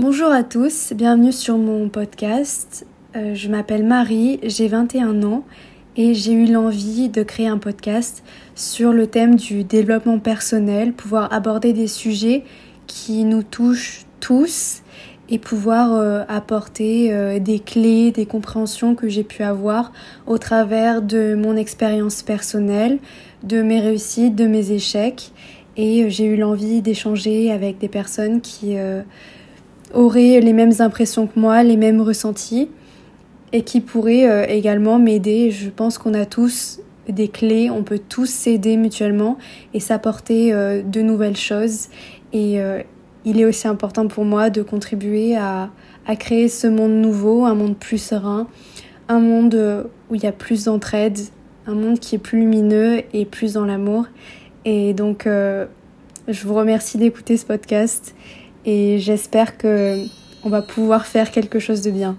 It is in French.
Bonjour à tous, bienvenue sur mon podcast. Euh, je m'appelle Marie, j'ai 21 ans et j'ai eu l'envie de créer un podcast sur le thème du développement personnel, pouvoir aborder des sujets qui nous touchent tous et pouvoir euh, apporter euh, des clés, des compréhensions que j'ai pu avoir au travers de mon expérience personnelle, de mes réussites, de mes échecs. Et j'ai eu l'envie d'échanger avec des personnes qui auraient les mêmes impressions que moi, les mêmes ressentis et qui pourraient également m'aider. Je pense qu'on a tous des clés, on peut tous s'aider mutuellement et s'apporter de nouvelles choses. Et, il est aussi important pour moi de contribuer à, créer ce monde nouveau, un monde plus serein, un monde où il y a plus d'entraide, un monde qui est plus lumineux et plus dans l'amour. Et donc, euh, je vous remercie d'écouter ce podcast et j'espère que on va pouvoir faire quelque chose de bien.